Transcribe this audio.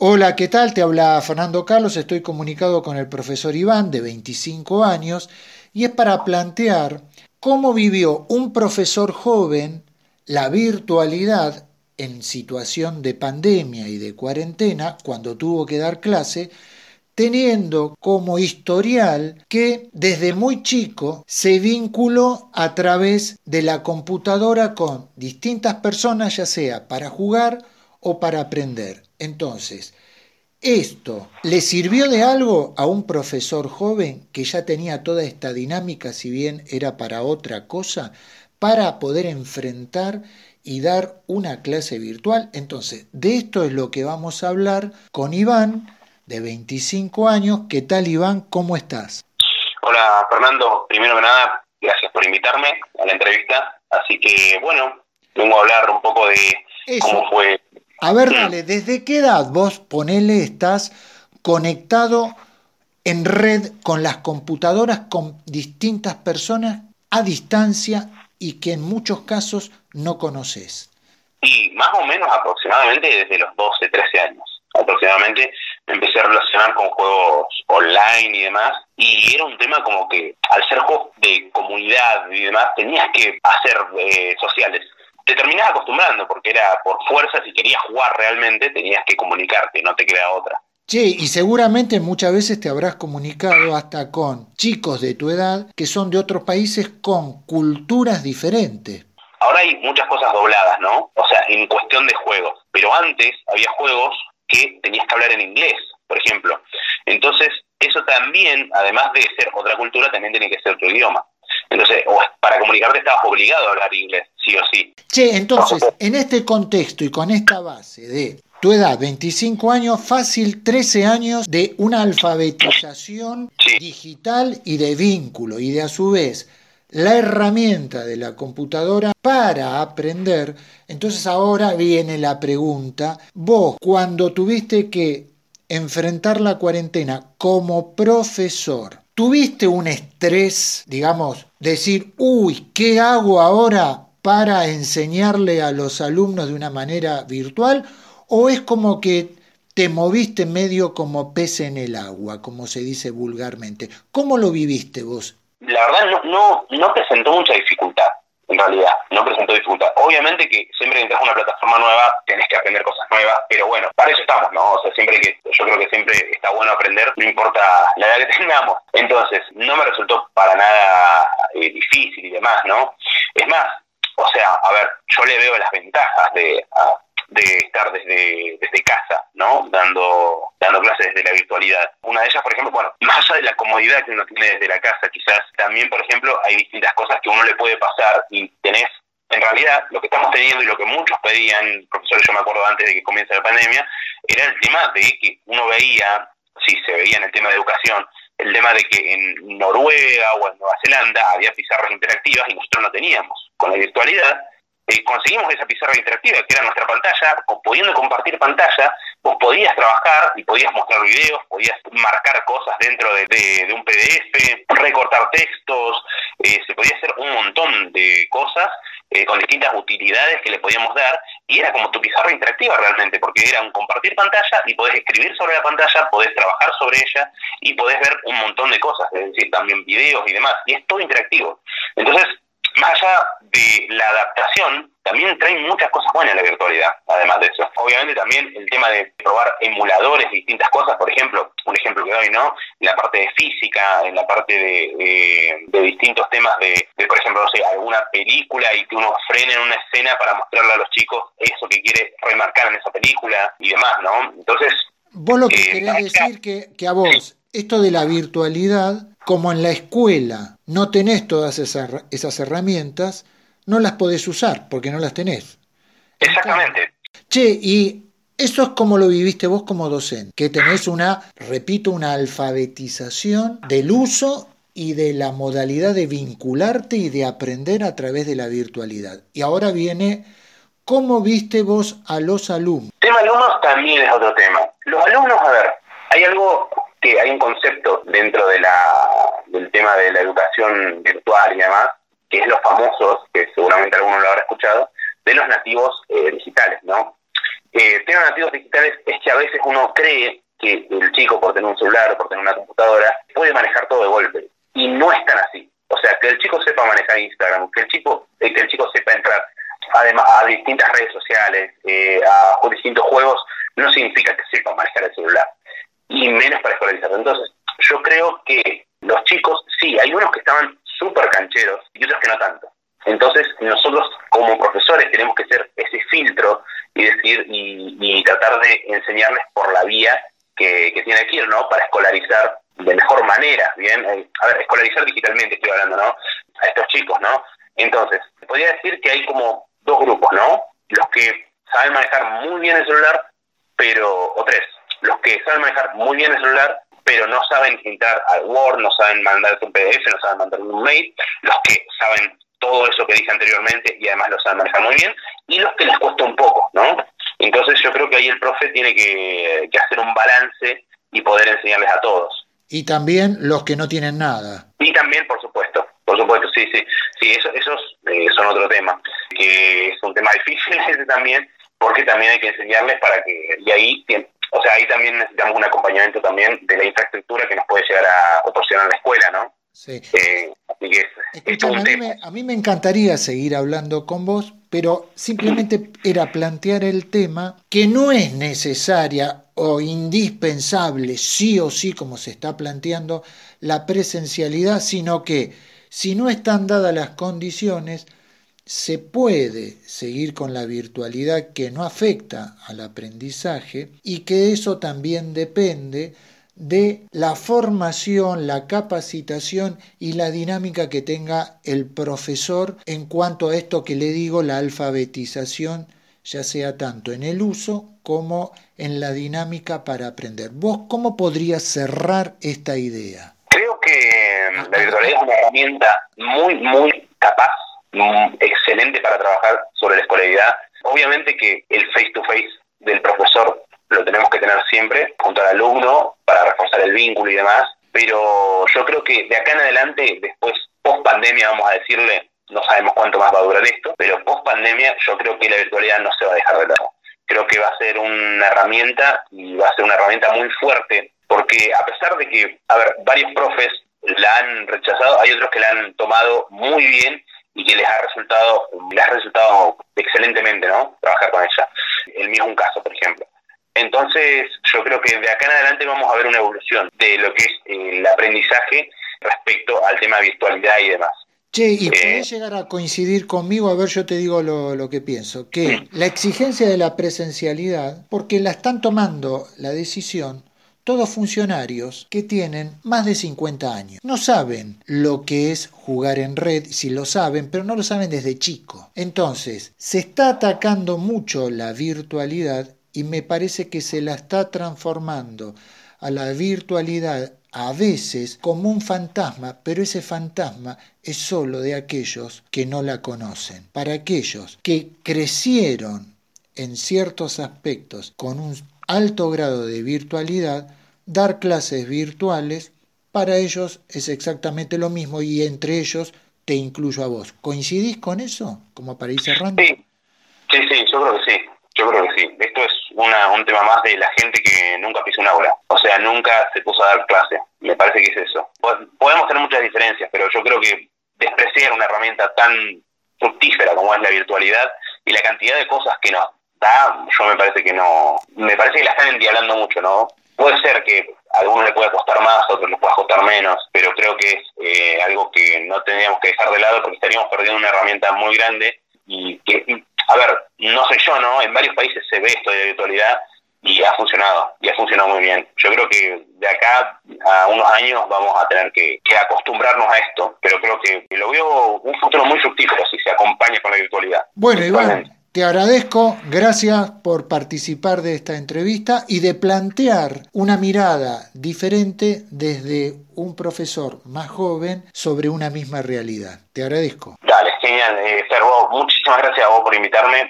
Hola, ¿qué tal? Te habla Fernando Carlos, estoy comunicado con el profesor Iván de 25 años y es para plantear cómo vivió un profesor joven la virtualidad en situación de pandemia y de cuarentena cuando tuvo que dar clase teniendo como historial que desde muy chico se vinculó a través de la computadora con distintas personas, ya sea para jugar o para aprender. Entonces, ¿esto le sirvió de algo a un profesor joven que ya tenía toda esta dinámica, si bien era para otra cosa, para poder enfrentar y dar una clase virtual? Entonces, de esto es lo que vamos a hablar con Iván, de 25 años. ¿Qué tal, Iván? ¿Cómo estás? Hola, Fernando. Primero que nada, gracias por invitarme a la entrevista. Así que, bueno, vengo a hablar un poco de cómo fue. A ver, dale, ¿desde qué edad vos, ponele, estás conectado en red con las computadoras con distintas personas a distancia y que en muchos casos no conoces? Y más o menos aproximadamente desde los 12, 13 años aproximadamente, me empecé a relacionar con juegos online y demás, y era un tema como que al ser juegos de comunidad y demás, tenías que hacer eh, sociales. Te terminás acostumbrando porque era por fuerza, si querías jugar realmente, tenías que comunicarte, no te queda otra. Sí, y seguramente muchas veces te habrás comunicado hasta con chicos de tu edad que son de otros países con culturas diferentes. Ahora hay muchas cosas dobladas, ¿no? O sea, en cuestión de juegos. Pero antes había juegos que tenías que hablar en inglés, por ejemplo. Entonces, eso también, además de ser otra cultura, también tiene que ser otro idioma. Entonces, para comunicarte estabas obligado a hablar inglés, sí o sí. Che, entonces, en este contexto y con esta base de tu edad, 25 años, fácil 13 años de una alfabetización digital y de vínculo, y de a su vez la herramienta de la computadora para aprender, entonces ahora viene la pregunta, vos cuando tuviste que enfrentar la cuarentena como profesor, ¿tuviste un estrés, digamos, decir, uy, ¿qué hago ahora para enseñarle a los alumnos de una manera virtual? ¿O es como que te moviste medio como pez en el agua, como se dice vulgarmente? ¿Cómo lo viviste vos la verdad no, no, no presentó mucha dificultad, en realidad, no presentó dificultad. Obviamente que siempre que entras a una plataforma nueva tenés que aprender cosas nuevas, pero bueno, para eso estamos, ¿no? O sea, siempre que, yo creo que siempre está bueno aprender, no importa la edad que tengamos. Entonces, no me resultó para nada eh, difícil y demás, ¿no? Es más, o sea, a ver, yo le veo las ventajas de, estar desde, desde casa, ¿no? Dando, dando clases desde la virtualidad. Una de ellas, por ejemplo, bueno, más allá de la comodidad que uno tiene desde la casa, quizás también, por ejemplo, hay distintas cosas que uno le puede pasar y tenés en realidad lo que estamos teniendo y lo que muchos pedían, profesores, yo me acuerdo antes de que comience la pandemia, era el tema de que uno veía, si se veía en el tema de educación, el tema de que en Noruega o en Nueva Zelanda había pizarras interactivas y nosotros no teníamos. Con la virtualidad eh, conseguimos esa pizarra interactiva que era nuestra pantalla, pudiendo compartir pantalla, vos podías trabajar y podías mostrar videos, podías marcar cosas dentro de, un PDF, recortar textos, eh, se podía hacer un montón de cosas eh, con distintas utilidades que le podíamos dar y era como tu pizarra interactiva realmente, porque era un compartir pantalla y podés escribir sobre la pantalla, podés trabajar sobre ella y podés ver un montón de cosas, es decir, también videos y demás, y es todo interactivo. Entonces, más allá de la adaptación, también trae muchas cosas buenas la virtualidad, además de eso. Obviamente también el tema de probar emuladores, distintas cosas, por ejemplo, un ejemplo que doy, ¿no? En la parte de física, en la parte de, de, distintos temas de, por ejemplo, no sé, alguna película y que uno frene en una escena para mostrarle a los chicos eso que quiere remarcar en esa película y demás, ¿no? Entonces... Vos lo que eh, querés decir que, que a vos, esto de la virtualidad como en la escuela no tenés todas esas, esas herramientas, no las podés usar porque no las tenés. Exactamente. che, y eso es como lo viviste vos como docente, que tenés una, repito, una alfabetización del uso y de la modalidad de vincularte y de aprender a través de la virtualidad. Y ahora viene, ¿cómo viste vos a los alumnos? El tema alumnos también es otro tema. Los alumnos, a ver, hay algo que hay un concepto dentro de la, del tema de la educación virtual y demás, que es los famosos, que seguramente alguno lo habrá escuchado, de los nativos eh, digitales, ¿no? eh, temas nativos digitales es que a veces uno cree que el chico por tener un celular o por tener una computadora puede manejar todo de golpe y no es tan así. O sea, que el chico sepa manejar Instagram, que el chico, eh, que el chico sepa entrar además a distintas redes sociales, eh, a distintos juegos, no significa que sepa manejar el celular y menos para escolarizar. Entonces, yo creo que los chicos, sí, hay unos que estaban súper cancheros y otros que no tanto. Entonces, nosotros como profesores tenemos que ser ese filtro y decir y, tratar de enseñarles por la vía que, que tiene que ir, ¿no? Para escolarizar de mejor manera, ¿bien? Eh, a ver, escolarizar digitalmente estoy hablando, ¿no? A estos chicos, ¿no? Entonces, podría decir que hay como dos grupos, ¿no? Los que saben manejar muy bien el celular, pero, o tres, los que saben manejar muy bien el celular, pero no saben entrar al Word, no saben mandar un PDF, no saben mandar un mail, los que saben todo eso que dije anteriormente y además lo saben manejar muy bien, y los que les cuesta un poco, ¿no? Entonces yo creo que ahí el profe tiene que, hacer un balance y poder enseñarles a todos. Y también los que no tienen nada. Y también, por supuesto, por supuesto, sí, sí, sí, eso, esos eh, son otro tema, que es un tema difícil ese también, porque también hay que enseñarles para que, y ahí o sea, ahí también necesitamos un acompañamiento también de la infraestructura que nos puede llegar a proporcionar la escuela, ¿no? Sí. Eh, así que a, mí me, a mí me encantaría seguir hablando con vos, pero simplemente era plantear el tema que no es necesaria o indispensable, sí o sí, como se está planteando, la presencialidad, sino que si no están dadas las condiciones, se puede seguir con la virtualidad que no afecta al aprendizaje y que eso también depende de la formación, la capacitación y la dinámica que tenga el profesor en cuanto a esto que le digo, la alfabetización, ya sea tanto en el uso como en la dinámica para aprender. ¿Vos cómo podrías cerrar esta idea? Creo que la virtualidad es una herramienta muy, muy capaz excelente para trabajar sobre la escolaridad. Obviamente que el face to face del profesor lo tenemos que tener siempre junto al alumno para reforzar el vínculo y demás, pero yo creo que de acá en adelante, después, post pandemia, vamos a decirle, no sabemos cuánto más va a durar esto, pero post pandemia yo creo que la virtualidad no se va a dejar de lado. Creo que va a ser una herramienta y va a ser una herramienta muy fuerte, porque a pesar de que, a ver, varios profes la han rechazado, hay otros que la han tomado muy bien y que les ha resultado, les ha resultado excelentemente, ¿no? Trabajar con ella. El mío es un caso, por ejemplo. Entonces, yo creo que de acá en adelante vamos a ver una evolución de lo que es el aprendizaje respecto al tema de virtualidad y demás. Che, y eh, llegar a coincidir conmigo, a ver, yo te digo lo, lo que pienso, que la exigencia de la presencialidad, porque la están tomando la decisión todos funcionarios que tienen más de 50 años. No saben lo que es jugar en red, si lo saben, pero no lo saben desde chico. Entonces, se está atacando mucho la virtualidad y me parece que se la está transformando a la virtualidad a veces como un fantasma, pero ese fantasma es solo de aquellos que no la conocen. Para aquellos que crecieron en ciertos aspectos con un alto grado de virtualidad, dar clases virtuales, para ellos es exactamente lo mismo y entre ellos te incluyo a vos. ¿Coincidís con eso? Como para ir cerrando. Sí, sí, sí yo creo que sí. Yo creo que sí. Esto es una, un tema más de la gente que nunca pisó una aula. O sea, nunca se puso a dar clase. Me parece que es eso. Podemos tener muchas diferencias, pero yo creo que despreciar una herramienta tan fructífera como es la virtualidad y la cantidad de cosas que nos da, yo me parece que no, me parece que la están endiablando mucho, ¿no? Puede ser que a algunos le pueda costar más, a otros le pueda costar menos, pero creo que es eh, algo que no tendríamos que dejar de lado porque estaríamos perdiendo una herramienta muy grande y que, no sé yo, ¿no? En varios países se ve esto de virtualidad y ha funcionado, y ha funcionado muy bien. Yo creo que de acá a unos años vamos a tener que, acostumbrarnos a esto, pero creo que lo veo un futuro muy fructífero si se acompaña con la virtualidad. Bueno, Iván, te agradezco, gracias por participar de esta entrevista y de plantear una mirada diferente desde un profesor más joven sobre una misma realidad. Te agradezco. Dale, genial. Eh, muchísimas gracias a vos por invitarme